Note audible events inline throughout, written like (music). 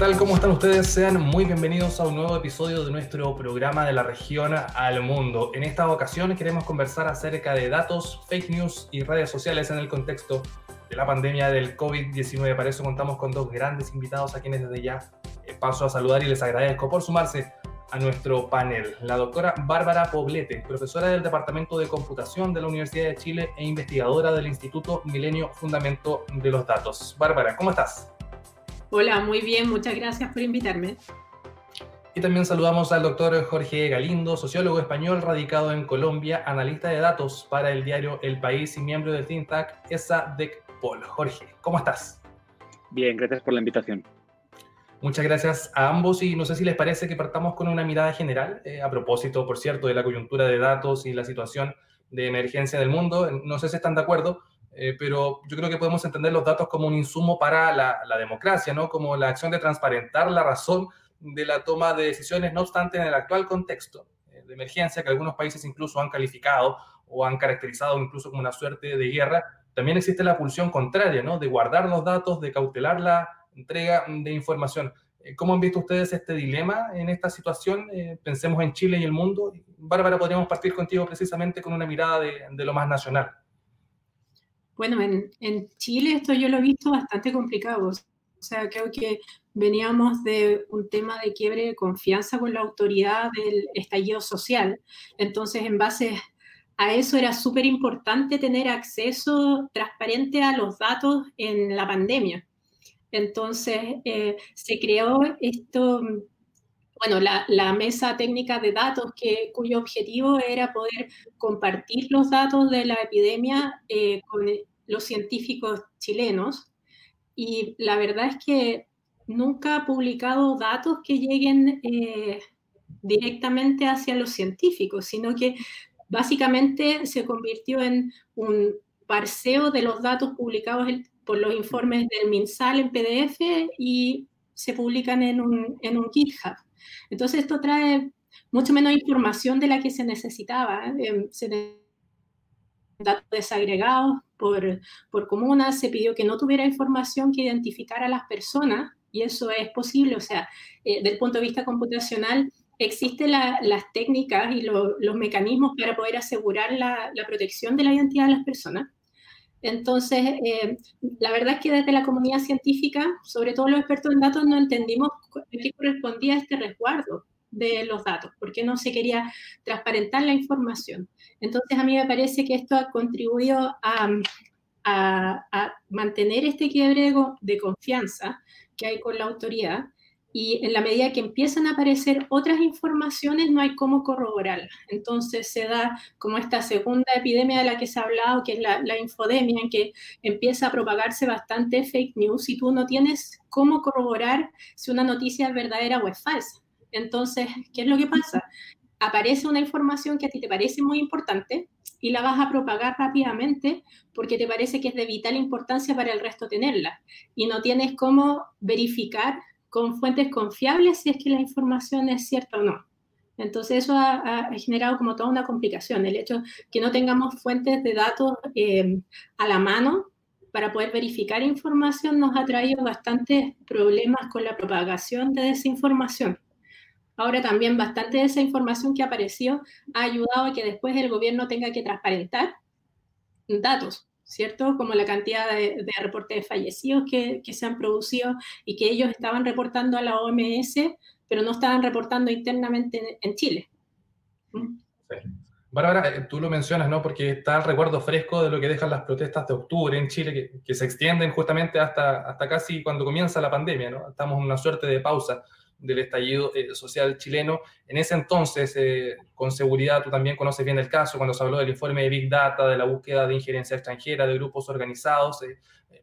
tal? ¿Cómo están ustedes? Sean muy bienvenidos a un nuevo episodio de nuestro programa de la región al mundo. En esta ocasión queremos conversar acerca de datos, fake news y redes sociales en el contexto de la pandemia del COVID-19. Para eso contamos con dos grandes invitados a quienes desde ya eh, paso a saludar y les agradezco por sumarse a nuestro panel. La doctora Bárbara Poblete, profesora del Departamento de Computación de la Universidad de Chile e investigadora del Instituto Milenio Fundamento de los Datos. Bárbara, ¿cómo estás? Hola, muy bien, muchas gracias por invitarme. Y también saludamos al doctor Jorge Galindo, sociólogo español radicado en Colombia, analista de datos para el diario El País y miembro del think tank ESA DECPOL. Jorge, ¿cómo estás? Bien, gracias por la invitación. Muchas gracias a ambos y no sé si les parece que partamos con una mirada general, eh, a propósito, por cierto, de la coyuntura de datos y la situación de emergencia del mundo. No sé si están de acuerdo, eh, pero yo creo que podemos entender los datos como un insumo para la, democracia, ¿no? Como la acción de transparentar la razón de la toma de decisiones, no obstante, en el actual contexto eh, de emergencia que algunos países incluso han calificado o han caracterizado incluso como una suerte de guerra, también existe la pulsión contraria, ¿no? De guardar los datos, de cautelar la entrega de información. Eh, ¿Cómo han visto ustedes este dilema en esta situación? Eh, pensemos en Chile y el mundo. Bárbara, podríamos partir contigo precisamente con una mirada de lo más nacional. Bueno, en, en, Chile esto yo lo he visto bastante complicado. O sea, creo que veníamos de un tema de quiebre de confianza con la autoridad del estallido social. Entonces, en base a eso era súper importante tener acceso transparente a los datos en la pandemia. Entonces, eh, se creó esto, bueno, la, la, mesa técnica de datos que, cuyo objetivo era poder compartir los datos de la epidemia eh, con los científicos chilenos. Y la verdad es que nunca ha publicado datos que lleguen eh, directamente hacia los científicos, sino que básicamente se convirtió en un parseo de los datos publicados por los informes del MinSal en PDF y se publican en un, en un GitHub. Entonces esto trae mucho menos información de la que se necesitaba. ¿eh? Se datos desagregados por, por comunas, se pidió que no tuviera información que identificara a las personas y eso es posible, o sea, eh, del punto de vista computacional, existen la, las técnicas y lo, los mecanismos para poder asegurar la, protección de la identidad de las personas. Entonces, eh, la verdad es que desde la comunidad científica, sobre todo los expertos en datos, no entendimos a qué correspondía este resguardo de los datos, porque no se quería transparentar la información. Entonces, a mí me parece que esto ha contribuido a, mantener este quiebre de confianza que hay con la autoridad y en la medida que empiezan a aparecer otras informaciones no hay cómo corroborar. Entonces se da como esta segunda epidemia de la que se ha hablado, que es la, la, infodemia, en que empieza a propagarse bastante fake news y tú no tienes cómo corroborar si una noticia es verdadera o es falsa. Entonces, ¿qué es lo que pasa? Aparece una información que a ti te parece muy importante y la vas a propagar rápidamente porque te parece que es de vital importancia para el resto tenerla y no tienes cómo verificar con fuentes confiables si es que la información es cierta o no. Entonces eso ha, generado como toda una complicación. El hecho que no tengamos fuentes de datos eh, a la mano para poder verificar información nos ha traído bastantes problemas con la propagación de desinformación. Ahora también bastante de esa información que apareció ha ayudado a que después el gobierno tenga que transparentar datos, ¿cierto? Como la cantidad de, de reportes de fallecidos que, que, se han producido y que ellos estaban reportando a la OMS, pero no estaban reportando internamente en, en Chile. ¿Mm? Sí. Bárbara, eh, tú lo mencionas, ¿no? Porque está el recuerdo fresco de lo que dejan las protestas de octubre en Chile, que, que se extienden justamente hasta, hasta casi cuando comienza la pandemia, ¿no? Estamos en una suerte de pausa del estallido eh, social chileno. En ese entonces, eh, con seguridad, tú también conoces bien el caso, cuando se habló del informe de Big Data, de la búsqueda de injerencia extranjera, de grupos organizados, eh,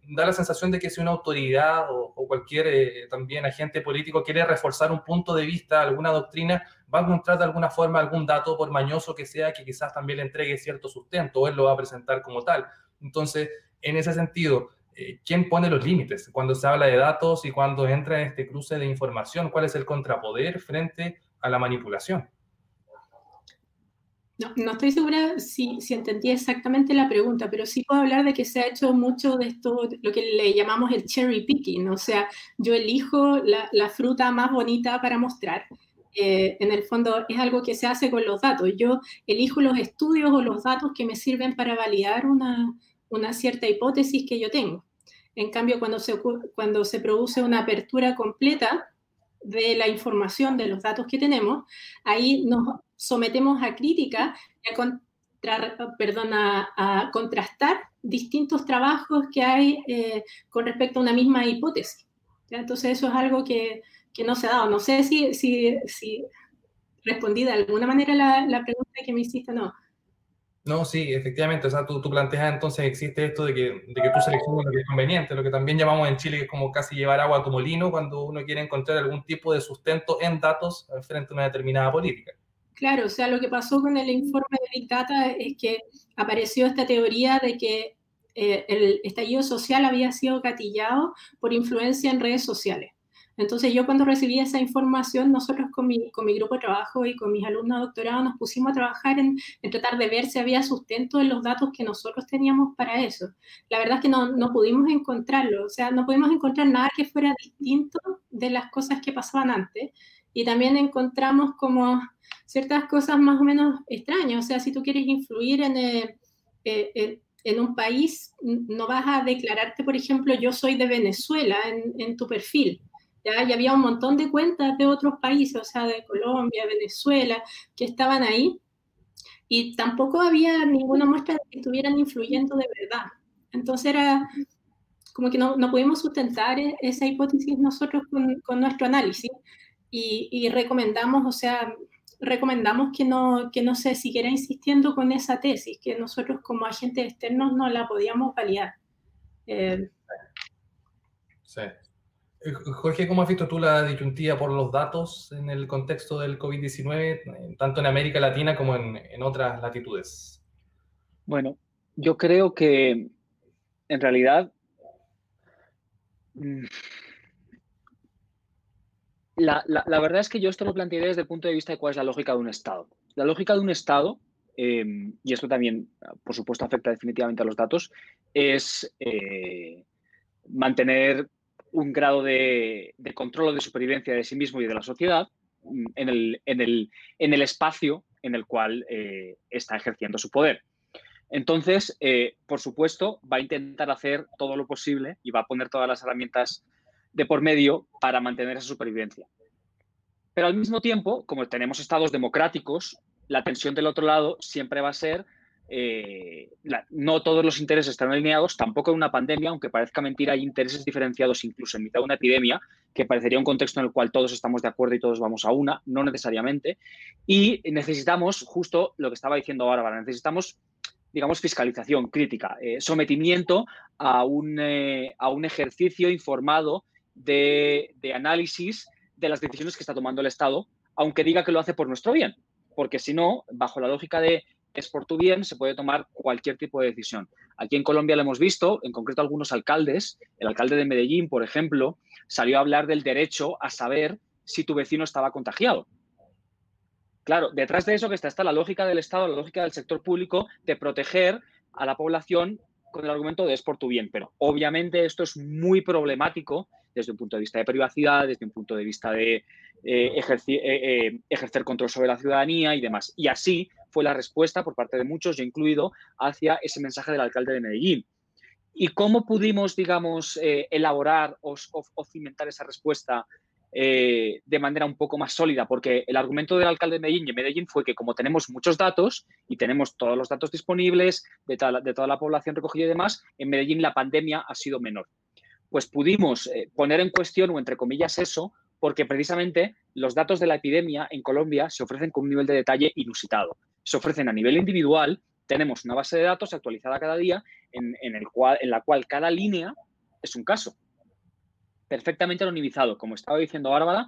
da la sensación de que si una autoridad o, o cualquier también agente político quiere reforzar un punto de vista, alguna doctrina, va a encontrar de alguna forma algún dato, por mañoso que sea, que quizás también le entregue cierto sustento, o él lo va a presentar como tal. Entonces, en ese sentido, eh, ¿quién pone los límites cuando se habla de datos y cuando entra en este cruce de información? ¿Cuál es el contrapoder frente a la manipulación? No, no estoy segura si, si, entendí exactamente la pregunta, pero sí puedo hablar de que se ha hecho mucho de esto, lo que le llamamos el cherry picking, o sea, yo elijo la, la fruta más bonita para mostrar. Eh, en el fondo es algo que se hace con los datos. Yo elijo los estudios o los datos que me sirven para validar una, una cierta hipótesis que yo tengo. En cambio, cuando se, cuando se produce una apertura completa de la información, de los datos que tenemos, ahí nos sometemos a crítica y a, contra, perdón, a, contrastar distintos trabajos que hay eh, con respecto a una misma hipótesis. Entonces eso es algo que, que, no se ha dado. No sé si, si, si respondí de alguna manera la, la pregunta que me hiciste no. No, sí, efectivamente. O sea, tú, planteas entonces, existe esto de que, de que tú seleccionas lo que es conveniente, lo que también llamamos en Chile, que es como casi llevar agua a tu molino cuando uno quiere encontrar algún tipo de sustento en datos frente a una determinada política. Claro, o sea, lo que pasó con el informe de Big Data es que apareció esta teoría de que eh, el estallido social había sido gatillado por influencia en redes sociales. Entonces yo cuando recibí esa información, nosotros con mi, con mi grupo de trabajo y con mis alumnos de doctorado nos pusimos a trabajar en, en, tratar de ver si había sustento en los datos que nosotros teníamos para eso. La verdad es que no, no pudimos encontrarlo, o sea, no pudimos encontrar nada que fuera distinto de las cosas que pasaban antes. Y también encontramos como ciertas cosas más o menos extrañas, o sea, si tú quieres influir en... Eh, eh, en un país no vas a declararte, por ejemplo, yo soy de Venezuela en, en tu perfil. ¿Ya? Y había un montón de cuentas de otros países, o sea, de Colombia, Venezuela, que estaban ahí. Y tampoco había ninguna muestra de que estuvieran influyendo de verdad. Entonces era como que no, no pudimos sustentar e-, esa hipótesis nosotros con, con nuestro análisis y, y, recomendamos, o sea, recomendamos que no, que no se siguiera insistiendo con esa tesis, que nosotros como agentes externos no la podíamos validar. Eh, sí. Eh, Jorge, ¿cómo has visto tú la disyuntiva por los datos en el contexto del COVID-19, tanto en América Latina como en, otras latitudes? Bueno, yo creo que en realidad mm, la, la, verdad es que yo esto lo planteé desde el punto de vista de cuál es la lógica de un Estado. La lógica de un Estado, eh, y esto también, por supuesto, afecta definitivamente a los datos, es eh, mantener un grado de, control o de supervivencia de sí mismo y de la sociedad mm, en el espacio en el cual eh, está ejerciendo su poder. Entonces, eh, por supuesto, va a intentar hacer todo lo posible y va a poner todas las herramientas de por medio para mantener esa supervivencia. Pero al mismo tiempo, como tenemos estados democráticos, la tensión del otro lado siempre va a ser eh, no todos los intereses están alineados, tampoco en una pandemia, aunque parezca mentira, hay intereses diferenciados incluso en mitad de una epidemia, que parecería un contexto en el cual todos estamos de acuerdo y todos vamos a una, no necesariamente. Y necesitamos, justo lo que estaba diciendo ahora, necesitamos, digamos, fiscalización crítica, eh, sometimiento a un, eh, a un ejercicio informado de, de análisis de las decisiones que está tomando el Estado, aunque diga que lo hace por nuestro bien, porque si no, bajo la lógica de es por tu bien, se puede tomar cualquier tipo de decisión. Aquí en Colombia lo hemos visto, en concreto algunos alcaldes, el alcalde de Medellín, por ejemplo, salió a hablar del derecho a saber si tu vecino estaba contagiado. Claro, detrás de eso que está, está la lógica del Estado, la lógica del sector público de proteger a la población con el argumento de es por tu bien. Pero obviamente esto es muy problemático desde un punto de vista de privacidad, desde un punto de vista de eh, eh, eh, ejercer control sobre la ciudadanía y demás. Y así fue la respuesta por parte de muchos, yo incluido, hacia ese mensaje del alcalde de Medellín. ¿Y cómo pudimos, digamos, eh, elaborar o, o, o, cimentar esa respuesta eh, de manera un poco más sólida? Porque el argumento del alcalde de Medellín y Medellín fue que como tenemos muchos datos y tenemos todos los datos disponibles de, de toda la población recogida y demás, en Medellín la pandemia ha sido menor. Pues pudimos eh, poner en cuestión, o entre comillas, eso, porque precisamente los datos de la epidemia en Colombia se ofrecen con un nivel de detalle inusitado se ofrecen a nivel individual. Tenemos una base de datos actualizada cada día en, la cual cada línea es un caso. Perfectamente anonimizado. Como estaba diciendo Bárbara,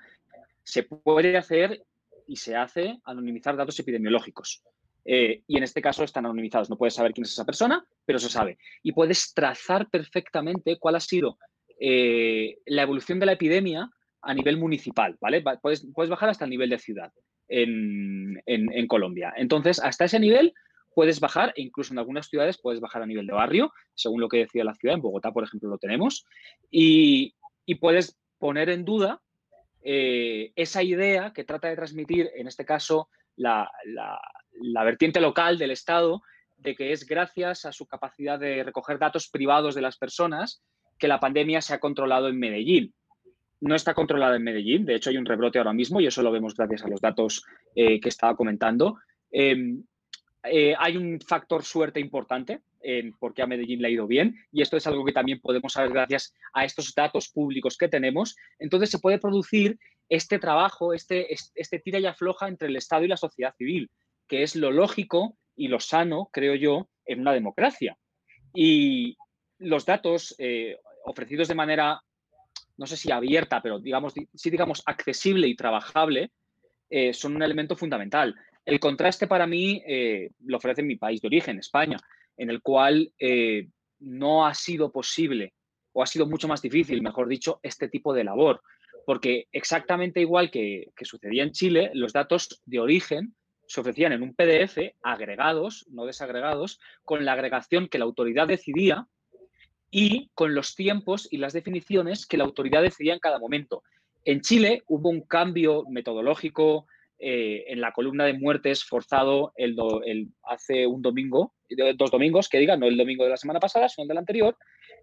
se puede hacer y se hace anonimizar datos epidemiológicos. Eh, y en este caso están anonimizados. No puedes saber quién es esa persona, pero se sabe. Y puedes trazar perfectamente cuál ha sido eh, la evolución de la epidemia a nivel municipal, ¿vale? Puedes bajar hasta el nivel de ciudad. En, Colombia. Entonces, hasta ese nivel puedes bajar, e incluso en algunas ciudades puedes bajar a nivel de barrio, según lo que decía la ciudad. En Bogotá, por ejemplo, lo tenemos. Y, puedes poner en duda eh, esa idea que trata de transmitir, en este caso, la, vertiente local del Estado, de que es gracias a su capacidad de recoger datos privados de las personas que la pandemia se ha controlado en Medellín. No está controlada en Medellín, de hecho hay un rebrote ahora mismo y eso lo vemos gracias a los datos eh, que estaba comentando. Em, eh, hay un factor suerte importante en por qué a Medellín le ha ido bien y esto es algo que también podemos saber gracias a estos datos públicos que tenemos. Entonces se puede producir este trabajo, este, este tira y afloja entre el Estado y la sociedad civil, que es lo lógico y lo sano, creo yo, en una democracia. Y los datos eh, ofrecidos de manera, no sé si abierta, pero digamos, sí digamos accesible y trabajable, eh, son un elemento fundamental. El contraste para mí eh, lo ofrece mi país de origen, España, en el cual eh, no ha sido posible o ha sido mucho más difícil, mejor dicho, este tipo de labor. Porque exactamente igual que, sucedía en Chile, los datos de origen se ofrecían en un PDF agregados, no desagregados, con la agregación que la autoridad decidía y con los tiempos y las definiciones que la autoridad decidía en cada momento. En Chile hubo un cambio metodológico, eh, en la columna de muertes forzado el, hace un domingo, dos domingos, que diga, no el domingo de la semana pasada, sino el del anterior.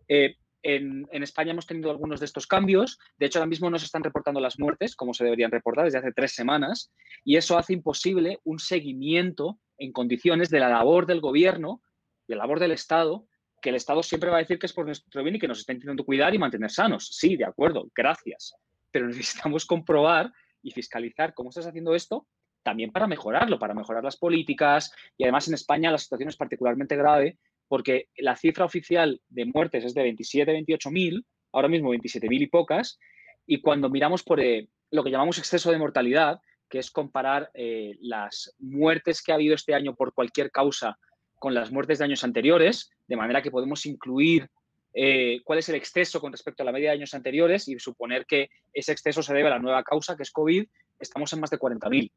Eh, en, España hemos tenido algunos de estos cambios. De hecho, ahora mismo no se están reportando las muertes como se deberían reportar desde hace tres semanas. Y eso hace imposible un seguimiento en condiciones de la labor del gobierno, de la labor del Estado, que el Estado siempre va a decir que es por nuestro bien y que nos está intentando cuidar y mantener sanos. Sí, de acuerdo, gracias. Pero (laughs) necesitamos comprobar y fiscalizar cómo estás haciendo esto, también para mejorarlo, para mejorar las políticas. Y además en España la situación es particularmente grave porque la cifra oficial de muertes es de 27, 28 mil, ahora mismo 27 mil y pocas. Y cuando miramos por eh, lo que llamamos exceso de mortalidad, que es comparar eh, las muertes que ha habido este año por cualquier causa con las muertes de años anteriores, de manera que podemos incluir eh, cuál es el exceso con respecto a la media de años anteriores y suponer que ese exceso se debe a la nueva causa, que es COVID, estamos en más de 40.000. O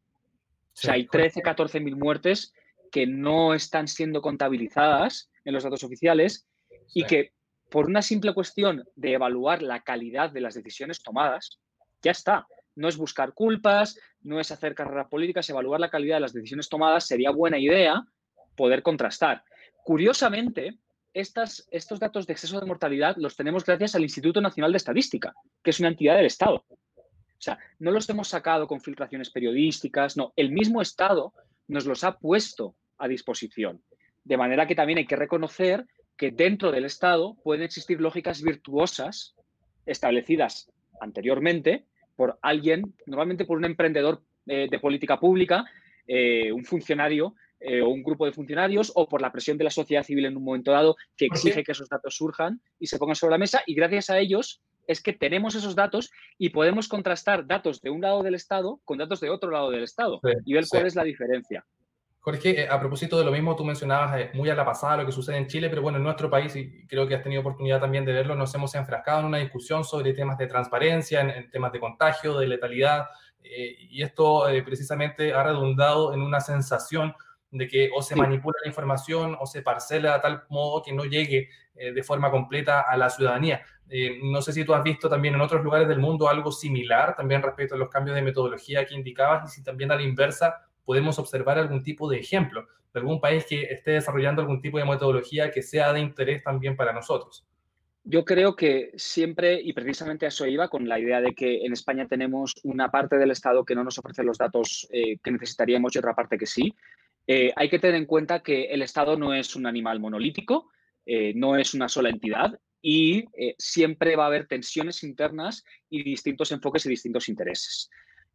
sea, hay 13, 14.000 muertes que no están siendo contabilizadas en los datos oficiales y que por una simple cuestión de evaluar la calidad de las decisiones tomadas, ya está. No es buscar culpas, no es hacer carreras políticas, evaluar la calidad de las decisiones tomadas sería buena idea poder contrastar. Curiosamente, estos datos de exceso de mortalidad los tenemos gracias al Instituto Nacional de Estadística, que es una entidad del Estado. O sea, no los hemos sacado con filtraciones periodísticas, no, el mismo Estado nos los ha puesto a disposición. De manera que también hay que reconocer que dentro del Estado pueden existir lógicas virtuosas establecidas anteriormente por alguien, normalmente por un emprendedor eh, de política pública, eh, un funcionario eh, o un grupo de funcionarios o por la presión de la sociedad civil en un momento dado que exige que esos datos surjan y se pongan sobre la mesa. Y gracias a ellos es que tenemos esos datos y podemos contrastar datos de un lado del Estado con datos de otro lado del Estado y ver cuál es la diferencia. Jorge, eh, a propósito de lo mismo, tú mencionabas eh, muy a la pasada lo que sucede en Chile, pero bueno, en nuestro país, y creo que has tenido oportunidad también de verlo, nos hemos enfrascado en una discusión sobre temas de transparencia, en, temas de contagio, de letalidad, y esto precisamente ha redundado en una sensación de que o se manipula la información o se parcela de tal modo que no llegue eh, de forma completa a la ciudadanía. Eh, no sé si tú has visto también en otros lugares del mundo algo similar, también respecto a los cambios de metodología que indicabas, y si también a la inversa podemos observar algún tipo de ejemplo de algún país que esté desarrollando algún tipo de metodología que sea de interés también para nosotros. Yo creo que siempre, y precisamente a eso iba, con la idea de que en España tenemos una parte del Estado que no nos ofrece los datos eh, que necesitaríamos y otra parte que sí. Eh, hay que tener en cuenta que el Estado no es un animal monolítico, eh, no es una sola entidad y eh, siempre va a haber tensiones internas y distintos enfoques y distintos intereses.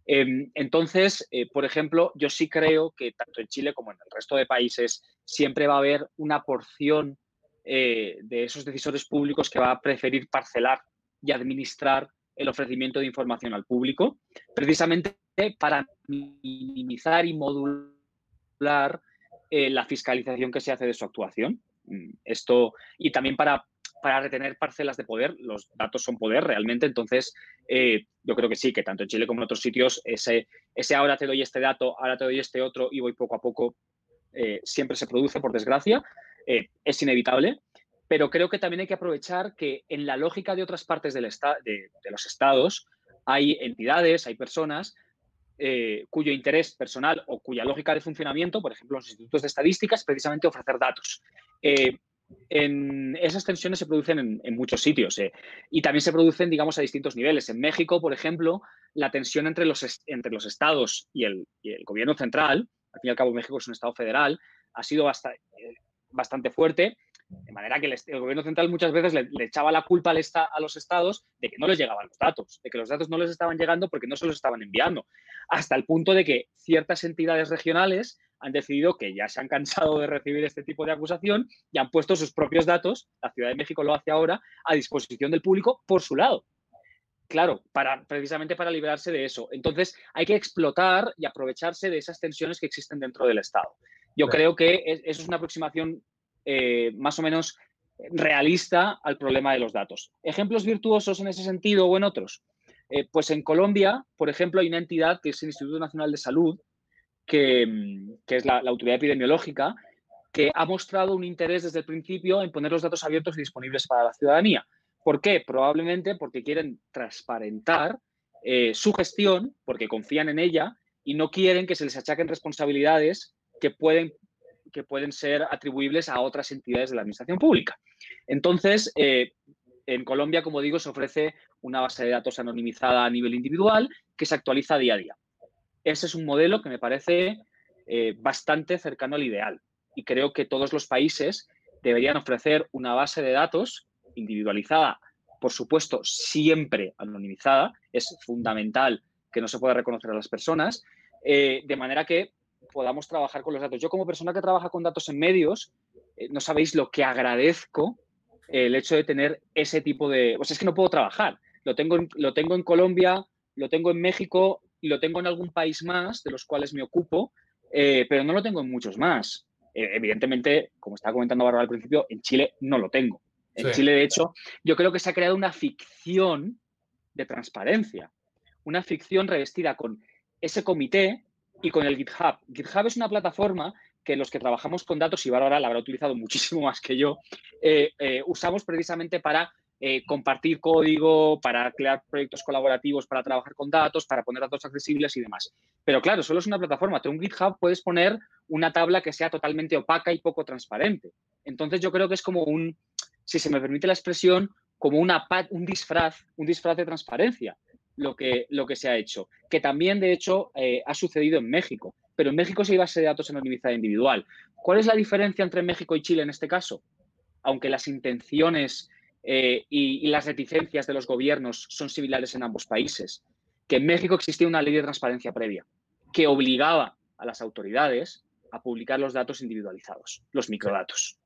Em, entonces, por ejemplo, yo sí creo que tanto en Chile como en el resto de países siempre va a haber una porción de esos decisores públicos que va a preferir parcelar y administrar el ofrecimiento de información al público, precisamente para minimizar y modular eh, la fiscalización que se hace de su actuación. Mm, esto, y también para para retener parcelas de poder. Los datos son poder realmente, entonces eh, yo creo que sí, que tanto en Chile como en otros sitios, ese, ese ahora te doy este dato, ahora te doy este otro y voy poco a poco, eh, siempre se produce, por desgracia, es inevitable. Pero creo que también hay que aprovechar que en la lógica de otras partes del de, de los estados hay entidades, hay personas cuyo interés personal o cuya lógica de funcionamiento, por ejemplo, los institutos de estadística, es precisamente ofrecer datos en, esas tensiones se producen en, muchos sitios eh, y también se producen, digamos, a distintos niveles. En México, por ejemplo, la tensión entre los, entre los estados y el, gobierno central, al fin y al cabo México es un estado federal, ha sido eh, bastante fuerte, de manera que el, gobierno central muchas veces le, echaba la culpa al a los estados de que no les llegaban los datos, de que los datos no les estaban llegando porque no se los estaban enviando, hasta el punto de que ciertas entidades regionales han decidido que ya se han cansado de recibir este tipo de acusación y han puesto sus propios datos, la Ciudad de México lo hace ahora, a disposición del público por su lado. Claro, para, precisamente para librarse de eso. Entonces, hay que explotar y aprovecharse de esas tensiones que existen dentro del Estado. Yo creo que eso es una aproximación eh, más o menos realista al problema de los datos. ¿Ejemplos virtuosos en ese sentido o en otros? Eh, pues en Colombia, por ejemplo, hay una entidad que es el Instituto Nacional de Salud, que, es la, autoridad epidemiológica, que ha mostrado un interés desde el principio en poner los datos abiertos y disponibles para la ciudadanía. ¿Por qué? Probablemente porque quieren transparentar eh, su gestión, porque confían en ella y no quieren que se les achaquen responsabilidades que pueden, que pueden ser atribuibles a otras entidades de la administración pública. Entonces, eh, en Colombia, como digo, se ofrece una base de datos anonimizada a nivel individual que se actualiza día a día. Ese es un modelo que me parece eh, bastante cercano al ideal y creo que todos los países deberían ofrecer una base de datos individualizada, por supuesto, siempre anonimizada. Es fundamental que no se pueda reconocer a las personas, eh, de manera que podamos trabajar con los datos. Yo como persona que trabaja con datos en medios, eh, no sabéis lo que agradezco el hecho de tener ese tipo de... Pues es que no puedo trabajar. Lo tengo, lo tengo en Colombia, lo tengo en México y lo tengo en algún país más de los cuales me ocupo, eh, pero no lo tengo en muchos más. Eh, evidentemente, como estaba comentando Bárbara al principio, en Chile no lo tengo. En Chile, de hecho, yo creo que se ha creado una ficción de transparencia, una ficción revestida con ese comité y con el GitHub. GitHub es una plataforma que los que trabajamos con datos, y Bárbara la habrá utilizado muchísimo más que yo, eh, usamos precisamente para eh, compartir código, para crear proyectos colaborativos, para trabajar con datos, para poner datos accesibles y demás. Pero claro, solo es una plataforma. Tú en GitHub puedes poner una tabla que sea totalmente opaca y poco transparente. Entonces yo creo que es como un, si se me permite la expresión, como una, un disfraz, un disfraz de transparencia lo que, lo que se ha hecho, que también de hecho eh, ha sucedido en México, pero en México se iba a ser de datos anonimizada individual. ¿Cuál es la diferencia entre México y Chile en este caso? Aunque las intenciones eh, y, las reticencias de los gobiernos son similares en ambos países. Que en México existía una ley de transparencia previa que obligaba a las autoridades a publicar los datos individualizados, los microdatos.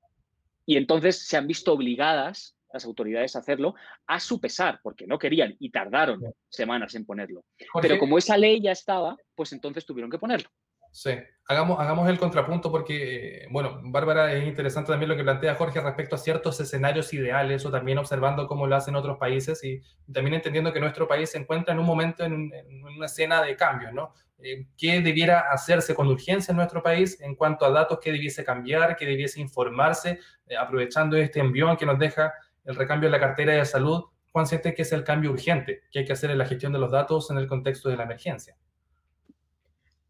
Y entonces se han visto obligadas las autoridades a hacerlo a su pesar, porque no querían y tardaron semanas en ponerlo. Pero como esa ley ya estaba, pues entonces tuvieron que ponerlo. Sí, hagamos, hagamos el contrapunto porque, bueno, Bárbara, es interesante también lo que plantea Jorge respecto a ciertos escenarios ideales o también observando cómo lo hacen otros países y también entendiendo que nuestro país se encuentra en un momento, en, una escena de cambios, ¿no? Eh, ¿Qué debiera hacerse con urgencia en nuestro país en cuanto a datos que debiese cambiar, que debiese informarse, eh, aprovechando este envión que nos deja el recambio de la cartera de salud? ¿Cuán siente que es el cambio urgente que hay que hacer en la gestión de los datos en el contexto de la emergencia?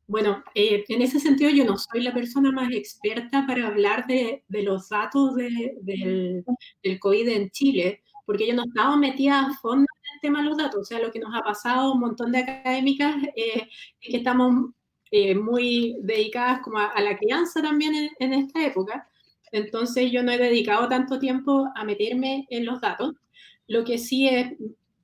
Bueno, eh, en ese sentido yo no soy la persona más experta para hablar de, los datos del, del, COVID en Chile, porque yo no estaba metida a fondo en el tema de los datos. O sea, lo que nos ha pasado un montón de académicas eh, es que estamos eh, muy dedicadas como a, la crianza también en, en, esta época. Entonces yo no he dedicado tanto tiempo a meterme en los datos. Lo que sí es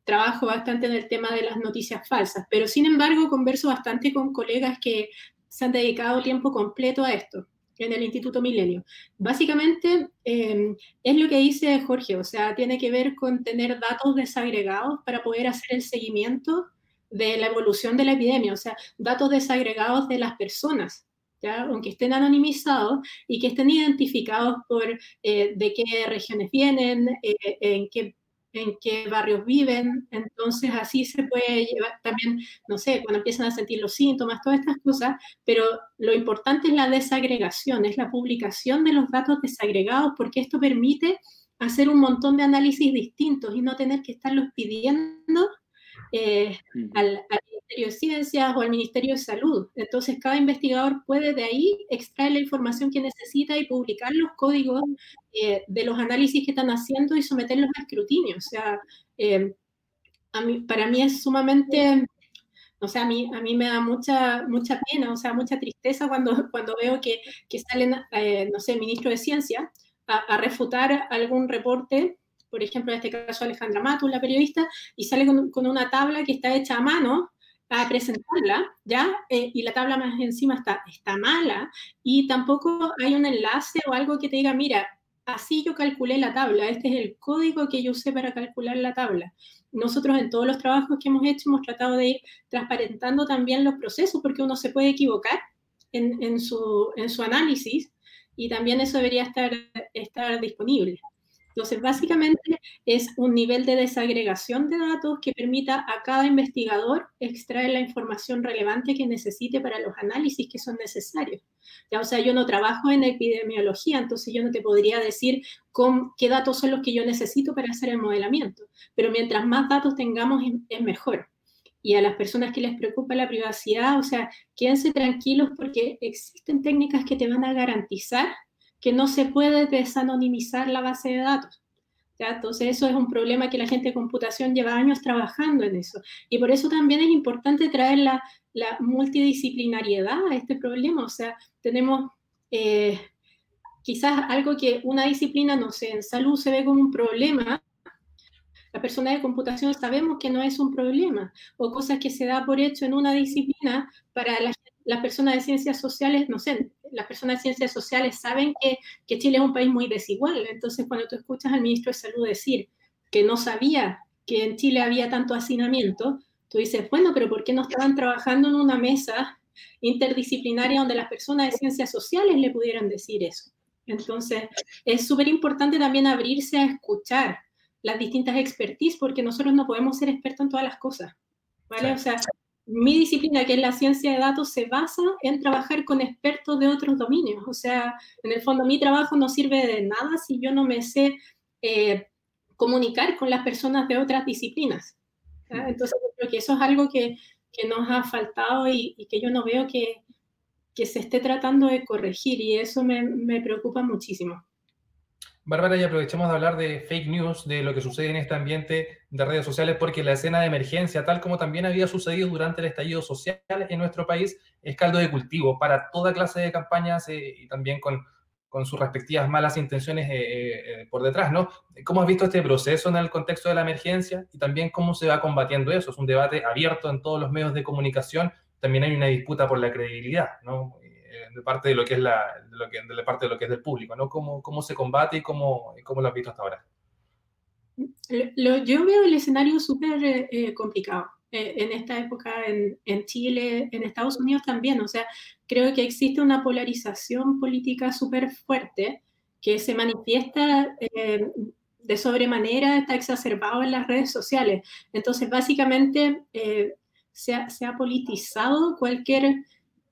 trabajo bastante en el tema de las noticias falsas, pero sin embargo converso bastante con colegas que se han dedicado tiempo completo a esto en el Instituto Milenio. Básicamente em, es lo que dice Jorge, o sea, tiene que ver con tener datos desagregados para poder hacer el seguimiento de la evolución de la epidemia, o sea, datos desagregados de las personas, aunque estén anonimizados y que estén identificados por eh, de qué regiones vienen, eh, en qué en qué barrios viven, entonces así se puede llevar también, no sé, cuando empiezan a sentir los síntomas, todas estas cosas, pero lo importante es la desagregación, es la publicación de los datos desagregados, porque esto permite hacer un montón de análisis distintos y no tener que estarlos pidiendo eh, al, Ministerio de Ciencias o al Ministerio de Salud. Entonces, cada investigador puede de ahí extraer la información que necesita y publicar los códigos eh, de los análisis que están haciendo y someterlos a escrutinio. O sea, eh, a mí, para mí es sumamente... O sea, a mí, a mí me da mucha, mucha pena, o sea, mucha tristeza cuando, cuando veo que, que salen, no sé, el ministro de Ciencia a, a refutar algún reporte por ejemplo, en este caso Alejandra Matus, la periodista, y sale con, una tabla que está hecha a mano a presentarla, ¿ya? Eh, y la tabla más encima está, está mala, y tampoco hay un enlace o algo que te diga, mira, así yo calculé la tabla, este es el código que yo usé para calcular la tabla. Nosotros en todos los trabajos que hemos hecho hemos tratado de ir transparentando también los procesos, porque uno se puede equivocar en, en, su, en su análisis, y también eso debería estar, estar disponible. Entonces, básicamente es un nivel de desagregación de datos que permita a cada investigador extraer la información relevante que necesite para los análisis que son necesarios. Ya, o sea, yo no trabajo en epidemiología, entonces yo no te podría decir qué datos son los que yo necesito para hacer el modelamiento, pero mientras más datos tengamos es mejor. Y a las personas que les preocupa la privacidad, o sea, quédense tranquilos porque existen técnicas que te van a garantizar que no se puede desanonimizar la base de datos. ¿ya? Entonces eso es un problema que la gente de computación lleva años trabajando en eso. Y por eso también es importante traer la, la multidisciplinariedad a este problema. O sea, tenemos eh, quizás algo que una disciplina, no sé, en salud se ve como un problema, la persona de computación sabemos que no es un problema, o cosas que se da por hecho en una disciplina para las, las personas de ciencias sociales, no sé, las personas de ciencias sociales saben que, que, Chile es un país muy desigual. Entonces, cuando tú escuchas al ministro de Salud decir que no sabía que en Chile había tanto hacinamiento, tú dices, bueno, pero ¿por qué no estaban trabajando en una mesa interdisciplinaria donde las personas de ciencias sociales le pudieran decir eso? Entonces, es súper importante también abrirse a escuchar las distintas expertise, porque nosotros no podemos ser expertos en todas las cosas. ¿vale? O sea, mi disciplina, que es la ciencia de datos, se basa en trabajar con expertos de otros dominios. O sea, en el fondo mi trabajo no sirve de nada si yo no me sé eh, comunicar con las personas de otras disciplinas. Entonces, creo que eso es algo que, que nos ha faltado y, y, que yo no veo que, que se esté tratando de corregir y eso me, me preocupa muchísimo. Bárbara, y aprovechemos de hablar de fake news, de lo que sucede en este ambiente de redes sociales, porque la escena de emergencia, tal como también había sucedido durante el estallido social en nuestro país, es caldo de cultivo para toda clase de campañas eh, y también con, sus respectivas malas intenciones eh, eh, por detrás, ¿no? ¿Cómo has visto este proceso en el contexto de la emergencia y también cómo se va combatiendo eso? Es un debate abierto en todos los medios de comunicación, también hay una disputa por la credibilidad, ¿no? De parte de lo que es la, de lo que, de la parte de lo que es del público, ¿no? ¿Cómo, cómo se combate y cómo, cómo lo has visto hasta ahora? Lo, yo veo el escenario súper eh, complicado eh, en esta época en, en, Chile, en Estados Unidos también. O sea, creo que existe una polarización política súper fuerte que se manifiesta eh, de sobremanera, está exacerbado en las redes sociales. Entonces, básicamente, se ha, se, ha, politizado cualquier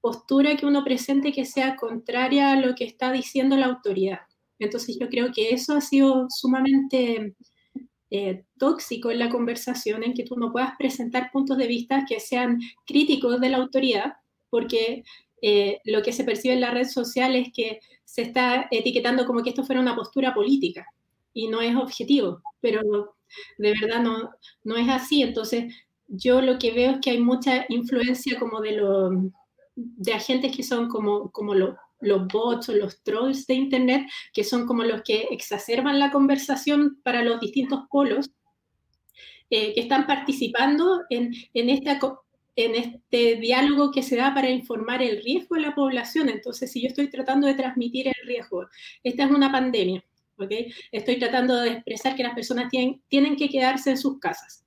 postura que uno presente que sea contraria a lo que está diciendo la autoridad. Entonces yo creo que eso ha sido sumamente eh, tóxico en la conversación, en que tú no puedas presentar puntos de vista que sean críticos de la autoridad, porque eh, lo que se percibe en la red social es que se está etiquetando como que esto fuera una postura política y no es objetivo, pero de verdad no, no es así. Entonces yo lo que veo es que hay mucha influencia como de lo de agentes que son como, como los bots o los trolls de Internet, que son como los que exacerban la conversación para los distintos polos, eh, que están participando en, en, esta, en este diálogo que se da para informar el riesgo de la población. Entonces, si yo estoy tratando de transmitir el riesgo, esta es una pandemia, ¿ok? Estoy tratando de expresar que las personas tienen, tienen que quedarse en sus casas.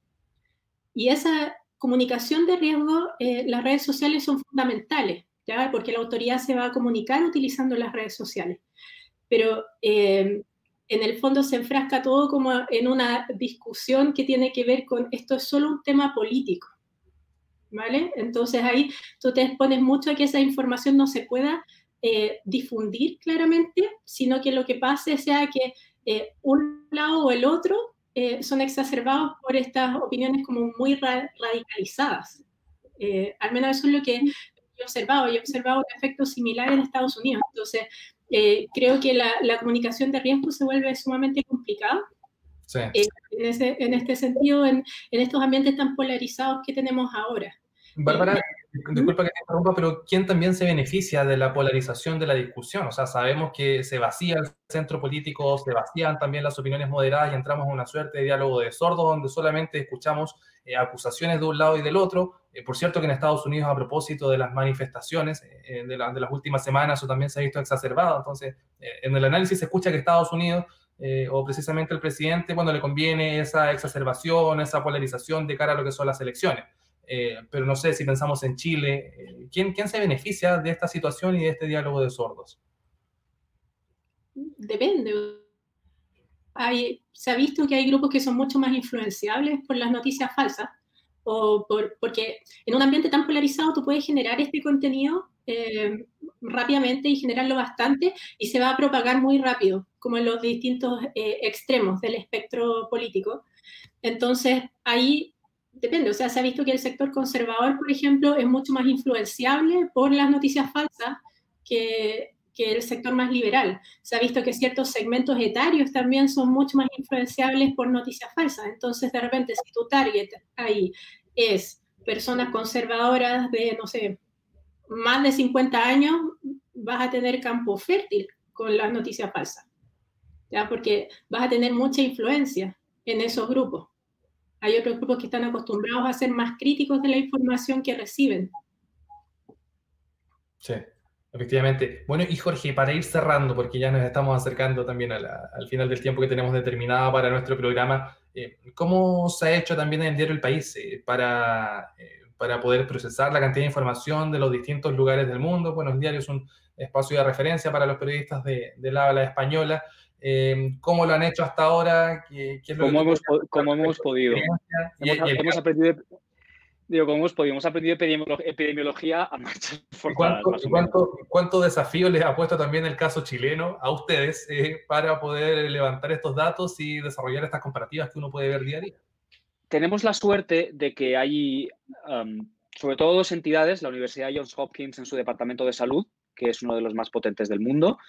Y esa, comunicación de riesgo, eh, las redes sociales son fundamentales, ¿ya? Porque la autoridad se va a comunicar utilizando las redes sociales. Pero eh, en el fondo se enfrasca todo como en una discusión que tiene que ver con esto es solo un tema político. ¿Vale? Entonces ahí tú te expones mucho a que esa información no se pueda eh, difundir claramente, sino que lo que pase sea que eh, un lado o el otro eh, son exacerbados por estas opiniones como muy radicalizadas. al menos eso es lo que he observado. Yo he observado un efecto similar en Estados Unidos. Entonces, creo que la, la, comunicación de riesgo se vuelve sumamente complicada. Sí. en, ese, en, este sentido, en, en estos ambientes tan polarizados que tenemos ahora. Bárbara, disculpa que te interrumpa, pero ¿quién también se beneficia de la polarización de la discusión? O sea, sabemos que se vacía el centro político, se vacían también las opiniones moderadas y entramos en una suerte de diálogo de sordos donde solamente escuchamos eh, acusaciones de un lado y del otro. Eh, por cierto que en Estados Unidos, a propósito de las manifestaciones eh, de, las últimas semanas, eso también se ha visto exacerbado. Entonces, en el análisis se escucha que Estados Unidos o precisamente el presidente, bueno, le conviene esa exacerbación, esa polarización de cara a lo que son las elecciones. Eh, pero no sé si pensamos en Chile, eh, ¿quién, ¿quién se beneficia de esta situación y de este diálogo de sordos? Depende. Hay, se ha visto que hay grupos que son mucho más influenciables por las noticias falsas, o por, porque en un ambiente tan polarizado tú puedes generar este contenido eh, rápidamente y generarlo bastante y se va a propagar muy rápido, como en los distintos extremos del espectro político. Entonces, ahí depende, o sea, se ha visto que el sector conservador, por ejemplo, es mucho más influenciable por las noticias falsas que, que, el sector más liberal. Se ha visto que ciertos segmentos etarios también son mucho más influenciables por noticias falsas. Entonces, de repente, si tu target ahí es personas conservadoras de, no sé, más de 50 años, vas a tener campo fértil con las noticias falsas, ¿ya? Porque vas a tener mucha influencia en esos grupos. Hay otros grupos que están acostumbrados a ser más críticos de la información que reciben. Sí, efectivamente. Bueno, y Jorge, para ir cerrando, porque ya nos estamos acercando también al final del tiempo que tenemos determinado para nuestro programa, eh, ¿cómo se ha hecho también en el diario El País eh, para, eh, para poder procesar la cantidad de información de los distintos lugares del mundo? Bueno, el diario es un espacio de referencia para los periodistas de, de la habla española. Em, cómo lo han hecho hasta ahora, qué, es lo ¿Cómo, hemos, cómo hemos podido. hemos, aprendido, digo, ¿cómo hemos podido? Hemos aprendido epidemiología a marchas ¿Cuánto, cuánto, cuánto, desafío les ha puesto también el caso chileno a ustedes eh, para poder levantar estos datos y desarrollar estas comparativas que uno puede ver día a día? Tenemos la suerte de que hay, sobre todo dos entidades, la Universidad Johns Hopkins en su departamento de salud, que es uno de los más potentes del mundo,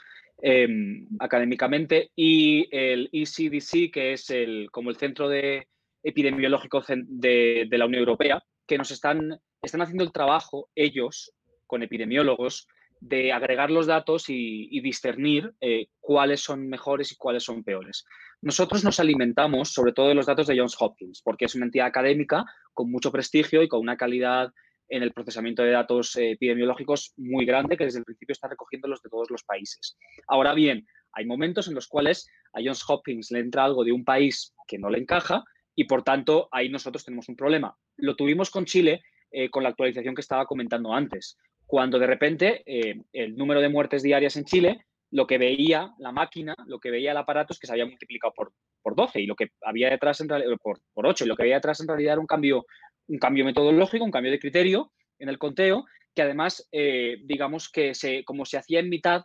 Em, académicamente, y el ECDC, que es el, como el centro de epidemiológico de, la Unión Europea, que nos están, están haciendo el trabajo ellos, con epidemiólogos, de agregar los datos y, discernir eh, cuáles son mejores y cuáles son peores. Nosotros nos alimentamos sobre todo de los datos de Johns Hopkins, porque es una entidad académica con mucho prestigio y con una calidad en el procesamiento de datos eh, epidemiológicos muy grande que desde el principio está recogiendo los de todos los países. Ahora bien, hay momentos en los cuales a Johns Hopkins le entra algo de un país que no le encaja y por tanto ahí nosotros tenemos un problema. Lo tuvimos con Chile eh, con la actualización que estaba comentando antes, cuando de repente eh, el número de muertes diarias en Chile, lo que veía la máquina, lo que veía el aparato es que se había multiplicado por, por 12 y lo que había detrás en realidad, por, por 8 y lo que había detrás en realidad era un cambio un cambio metodológico, un cambio de criterio en el conteo, que además, eh, digamos que se, como se hacía en mitad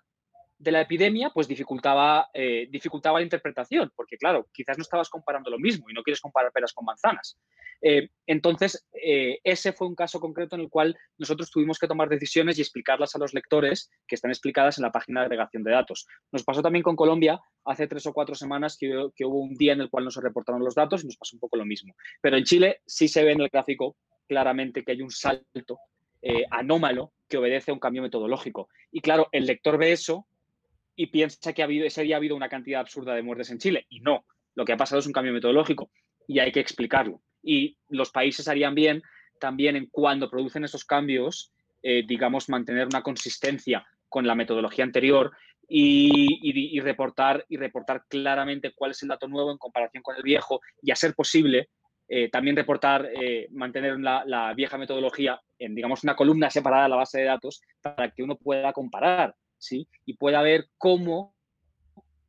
de la epidemia, pues dificultaba, eh, dificultaba la interpretación, porque claro, quizás no estabas comparando lo mismo y no quieres comparar peras con manzanas. Eh, entonces, ese fue un caso concreto en el cual nosotros tuvimos que tomar decisiones y explicarlas a los lectores que están explicadas en la página de agregación de datos. Nos pasó también con Colombia hace tres o cuatro semanas que, que hubo un día en el cual no se reportaron los datos y nos pasó un poco lo mismo. Pero en Chile sí se ve en el gráfico claramente que hay un salto anómalo que obedece a un cambio metodológico. Y claro, el lector ve eso y piensa que ha habido, ese día ha habido una cantidad absurda de muertes en Chile. Y no, lo que ha pasado es un cambio metodológico y hay que explicarlo. Y los países harían bien también en cuando producen esos cambios, eh, digamos, mantener una consistencia con la metodología anterior y, reportar, y reportar claramente cuál es el dato nuevo en comparación con el viejo y, a ser posible, eh, también reportar, eh, mantener la, vieja metodología en, digamos, una columna separada de la base de datos para que uno pueda comparar, ¿sí? Y pueda ver cómo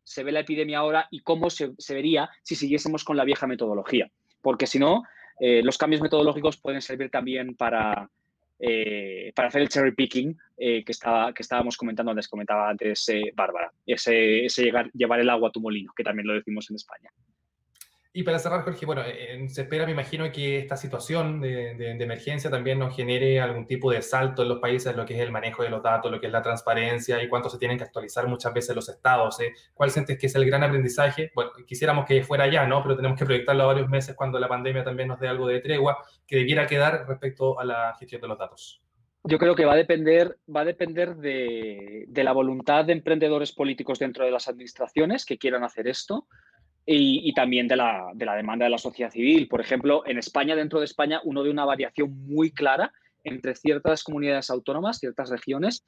se ve la epidemia ahora y cómo se, vería si siguiésemos con la vieja metodología. Porque si no, eh, los cambios metodológicos pueden servir también para, para hacer el cherry picking que, estaba, que estábamos comentando antes, comentaba antes Bárbara, ese, ese llegar, llevar el agua a tu molino, que también lo decimos en España. Y para cerrar, Jorge, bueno, eh, se espera, me imagino, que esta situación de, emergencia también nos genere algún tipo de salto en los países, lo que es el manejo de los datos, lo que es la transparencia y cuánto se tienen que actualizar muchas veces los estados. ¿eh? ¿Cuál sientes que es el gran aprendizaje? Bueno, quisiéramos que fuera ya, ¿no? Pero tenemos que proyectarlo a varios meses cuando la pandemia también nos dé algo de tregua que debiera quedar respecto a la gestión de los datos. Yo creo que va a depender, va a depender de, de la voluntad de emprendedores políticos dentro de las administraciones que quieran hacer esto y, también de la, demanda de la sociedad civil. Por ejemplo, en España, dentro de España, uno ve una variación muy clara entre ciertas comunidades autónomas, ciertas regiones,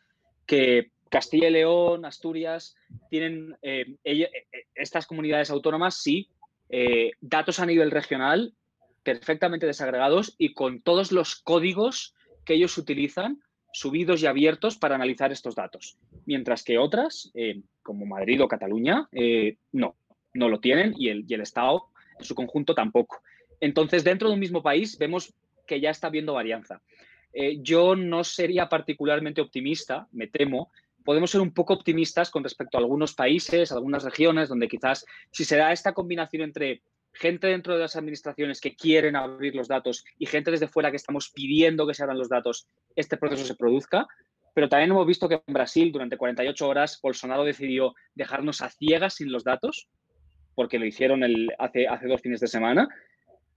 que Castilla y León, Asturias, tienen eh, eh, estas comunidades autónomas, sí, eh, datos a nivel regional perfectamente desagregados y con todos los códigos que ellos utilizan subidos y abiertos para analizar estos datos. Mientras que otras, como Madrid o Cataluña, no no lo tienen y el, el Estado en su conjunto tampoco. Entonces, dentro de un mismo país vemos que ya está habiendo varianza. Eh, yo no sería particularmente optimista, me temo. Podemos ser un poco optimistas con respecto a algunos países, algunas regiones, donde quizás si se da esta combinación entre gente dentro de las administraciones que quieren abrir los datos y gente desde fuera que estamos pidiendo que se abran los datos, este proceso se produzca. Pero también hemos visto que en Brasil, durante 48 horas, Bolsonaro decidió dejarnos a ciegas sin los datos porque lo hicieron el, hace, hace dos fines de semana,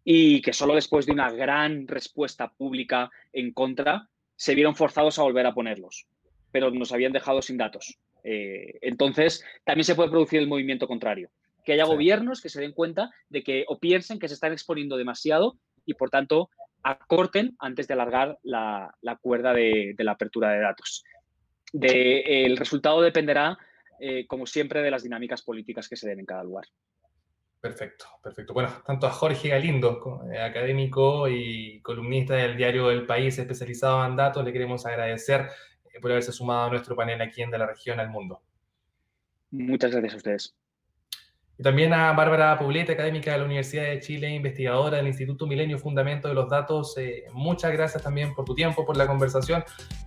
y que solo después de una gran respuesta pública en contra se vieron forzados a volver a ponerlos, pero nos habían dejado sin datos. Eh, entonces, también se puede producir el movimiento contrario, que haya gobiernos que se den cuenta de que o piensen que se están exponiendo demasiado y, por tanto, acorten antes de alargar la, cuerda de, la apertura de datos. el resultado dependerá eh, como siempre, de las dinámicas políticas que se den en cada lugar. Perfecto, perfecto. Bueno, tanto a Jorge Galindo, eh, académico y columnista del diario El País, especializado en datos, le queremos agradecer eh, por haberse sumado a nuestro panel aquí en De la Región al Mundo. Muchas gracias a ustedes. Y también a Bárbara Poblete, académica de la Universidad de Chile, investigadora del Instituto Milenio Fundamento de los Datos. Eh, muchas gracias también por tu tiempo, por la conversación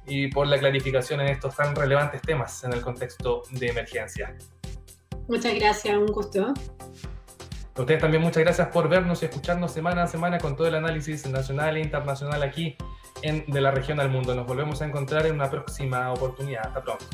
y por la clarificación en estos tan relevantes temas en el contexto de emergencia. Muchas gracias, un gusto. A ustedes también muchas gracias por vernos y escucharnos semana a semana con todo el análisis nacional e internacional aquí en De la Región al Mundo. Nos volvemos a encontrar en una próxima oportunidad. Hasta pronto.